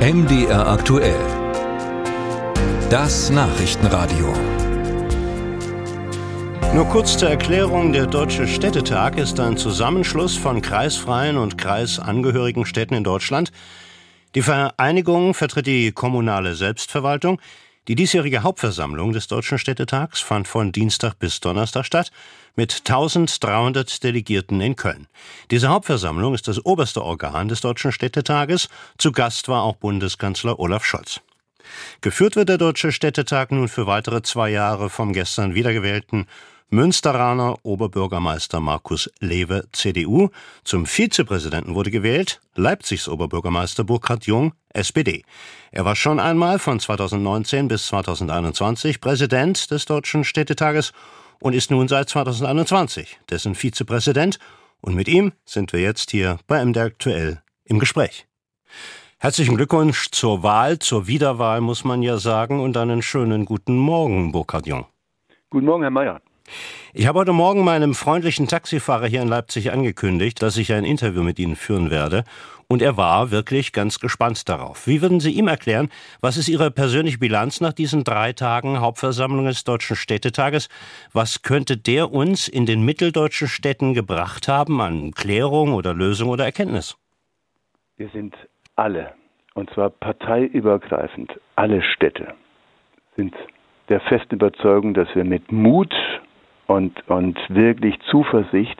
MDR aktuell. Das Nachrichtenradio. Nur kurz zur Erklärung, der Deutsche Städtetag ist ein Zusammenschluss von kreisfreien und kreisangehörigen Städten in Deutschland. Die Vereinigung vertritt die kommunale Selbstverwaltung. Die diesjährige Hauptversammlung des Deutschen Städtetags fand von Dienstag bis Donnerstag statt mit 1300 Delegierten in Köln. Diese Hauptversammlung ist das oberste Organ des Deutschen Städtetages. Zu Gast war auch Bundeskanzler Olaf Scholz. Geführt wird der Deutsche Städtetag nun für weitere zwei Jahre vom gestern wiedergewählten Münsteraner Oberbürgermeister Markus Lewe, CDU. Zum Vizepräsidenten wurde gewählt Leipzigs Oberbürgermeister Burkhard Jung, SPD. Er war schon einmal von 2019 bis 2021 Präsident des Deutschen Städtetages und ist nun seit 2021 dessen Vizepräsident. Und mit ihm sind wir jetzt hier bei MD Aktuell im Gespräch. Herzlichen Glückwunsch zur Wahl, zur Wiederwahl muss man ja sagen und einen schönen guten Morgen, Burkhard Jung. Guten Morgen, Herr Mayer. Ich habe heute Morgen meinem freundlichen Taxifahrer hier in Leipzig angekündigt, dass ich ein Interview mit Ihnen führen werde. Und er war wirklich ganz gespannt darauf. Wie würden Sie ihm erklären, was ist Ihre persönliche Bilanz nach diesen drei Tagen Hauptversammlung des Deutschen Städtetages? Was könnte der uns in den mitteldeutschen Städten gebracht haben an Klärung oder Lösung oder Erkenntnis? Wir sind alle, und zwar parteiübergreifend, alle Städte sind der festen Überzeugung, dass wir mit Mut und, und wirklich Zuversicht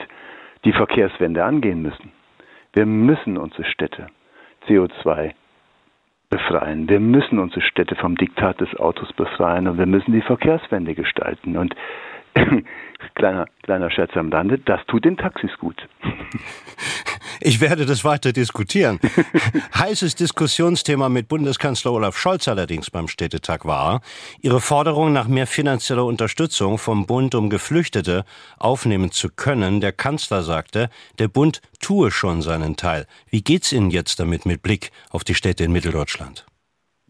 die Verkehrswende angehen müssen. Wir müssen unsere Städte CO2 befreien. Wir müssen unsere Städte vom Diktat des Autos befreien und wir müssen die Verkehrswende gestalten. Und kleiner, kleiner Scherz am Rande, das tut den Taxis gut. Ich werde das weiter diskutieren. Heißes Diskussionsthema mit Bundeskanzler Olaf Scholz allerdings beim Städtetag war ihre Forderung nach mehr finanzieller Unterstützung vom Bund, um Geflüchtete aufnehmen zu können. Der Kanzler sagte, der Bund tue schon seinen Teil. Wie geht's Ihnen jetzt damit mit Blick auf die Städte in Mitteldeutschland?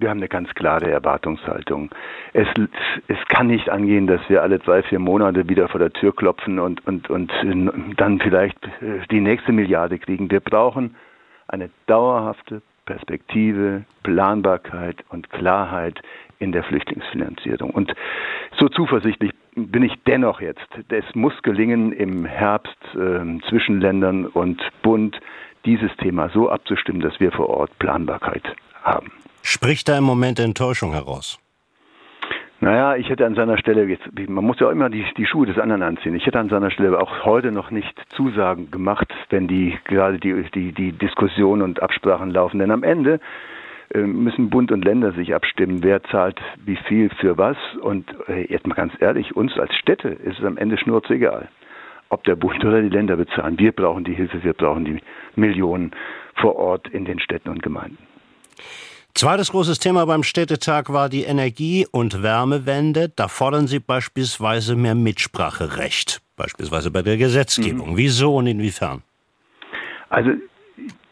Wir haben eine ganz klare Erwartungshaltung. Es, es kann nicht angehen, dass wir alle drei, vier Monate wieder vor der Tür klopfen und, und, und dann vielleicht äh, die nächste Milliarde kriegen. Wir brauchen eine dauerhafte Perspektive, Planbarkeit und Klarheit in der Flüchtlingsfinanzierung. Und so zuversichtlich bin ich dennoch jetzt. Es muss gelingen, im Herbst äh, zwischen Ländern und Bund dieses Thema so abzustimmen, dass wir vor Ort Planbarkeit haben. Spricht da im Moment Enttäuschung heraus? Naja, ich hätte an seiner Stelle, jetzt, man muss ja auch immer die, die Schuhe des anderen anziehen. Ich hätte an seiner Stelle auch heute noch nicht Zusagen gemacht, wenn die gerade die, die, die Diskussionen und Absprachen laufen. Denn am Ende äh, müssen Bund und Länder sich abstimmen, wer zahlt wie viel für was. Und äh, jetzt mal ganz ehrlich, uns als Städte ist es am Ende schnurzegal, ob der Bund oder die Länder bezahlen. Wir brauchen die Hilfe, wir brauchen die Millionen vor Ort in den Städten und Gemeinden. Zweites großes Thema beim Städtetag war die Energie- und Wärmewende. Da fordern Sie beispielsweise mehr Mitspracherecht, beispielsweise bei der Gesetzgebung. Mhm. Wieso und inwiefern? Also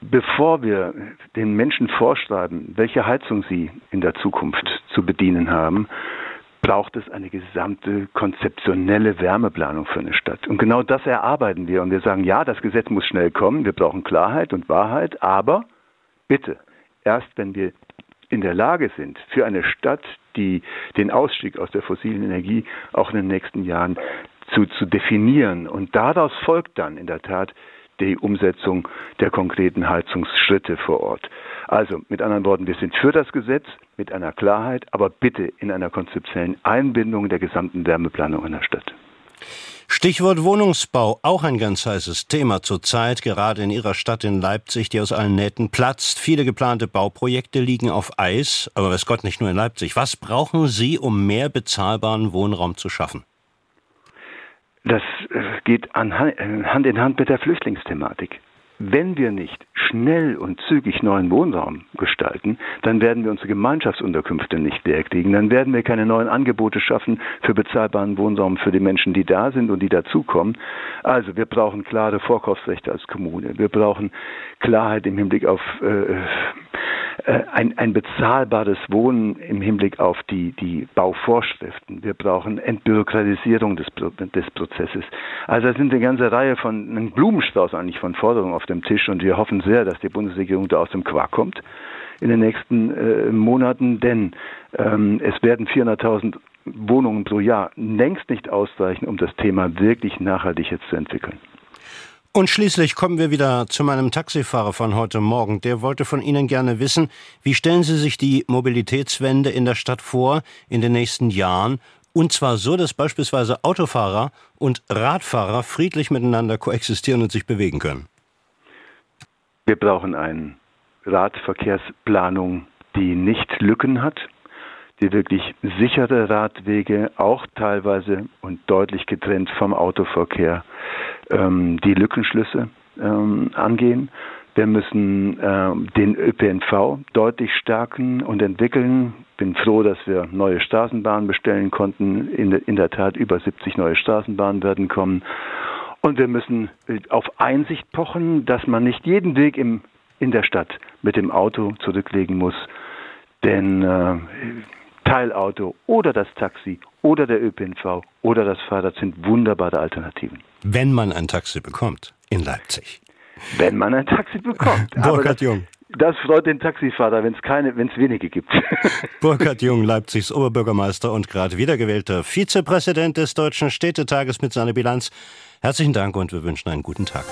bevor wir den Menschen vorschreiben, welche Heizung sie in der Zukunft zu bedienen haben, braucht es eine gesamte konzeptionelle Wärmeplanung für eine Stadt. Und genau das erarbeiten wir. Und wir sagen, ja, das Gesetz muss schnell kommen, wir brauchen Klarheit und Wahrheit, aber bitte, erst wenn wir in der Lage sind, für eine Stadt, die den Ausstieg aus der fossilen Energie auch in den nächsten Jahren zu, zu definieren. Und daraus folgt dann in der Tat die Umsetzung der konkreten Heizungsschritte vor Ort. Also mit anderen Worten, wir sind für das Gesetz mit einer Klarheit, aber bitte in einer konzeptionellen Einbindung der gesamten Wärmeplanung in der Stadt. Stichwort Wohnungsbau, auch ein ganz heißes Thema zurzeit, gerade in Ihrer Stadt in Leipzig, die aus allen Nähten platzt. Viele geplante Bauprojekte liegen auf Eis, aber weiß Gott nicht nur in Leipzig. Was brauchen Sie, um mehr bezahlbaren Wohnraum zu schaffen? Das äh, geht Hand in Hand mit der Flüchtlingsthematik. Wenn wir nicht schnell und zügig neuen Wohnraum gestalten, dann werden wir unsere Gemeinschaftsunterkünfte nicht leer kriegen. Dann werden wir keine neuen Angebote schaffen für bezahlbaren Wohnraum für die Menschen, die da sind und die dazukommen. Also wir brauchen klare Vorkaufsrechte als Kommune. Wir brauchen Klarheit im Hinblick auf äh, ein, ein bezahlbares Wohnen im Hinblick auf die, die Bauvorschriften. Wir brauchen Entbürokratisierung des, des Prozesses. Also da sind eine ganze Reihe von, ein Blumenstrauß eigentlich von Forderungen auf dem Tisch und wir hoffen sehr, dass die Bundesregierung da aus dem Quark kommt. in den nächsten äh, Monaten, denn ähm, es werden 400.000 Wohnungen pro Jahr längst nicht ausreichen, um das Thema wirklich nachhaltig jetzt zu entwickeln. Und schließlich kommen wir wieder zu meinem Taxifahrer von heute Morgen. Der wollte von Ihnen gerne wissen, wie stellen Sie sich die Mobilitätswende in der Stadt vor in den nächsten Jahren? Und zwar so, dass beispielsweise Autofahrer und Radfahrer friedlich miteinander koexistieren und sich bewegen können. Wir brauchen eine Radverkehrsplanung, die nicht Lücken hat, die wirklich sichere Radwege, auch teilweise und deutlich getrennt vom Autoverkehr, ähm, die Lückenschlüsse ähm, angehen. Wir müssen äh, den ÖPNV deutlich stärken und entwickeln. Bin froh, dass wir neue Straßenbahnen bestellen konnten. In, in der Tat über 70 neue Straßenbahnen werden kommen. Und wir müssen äh, auf Einsicht pochen, dass man nicht jeden Weg im, in der Stadt mit dem Auto zurücklegen muss. Denn äh, Teilauto oder das Taxi oder der ÖPNV oder das Fahrrad sind wunderbare Alternativen. Wenn man ein Taxi bekommt in Leipzig. Wenn man ein Taxi bekommt. Burkhard Jung. Das freut den Taxifahrer, wenn es keine, wenn es wenige gibt. Burkhard Jung, Leipzigs Oberbürgermeister und gerade wiedergewählter Vizepräsident des Deutschen Städtetages mit seiner Bilanz. Herzlichen Dank und wir wünschen einen guten Tag.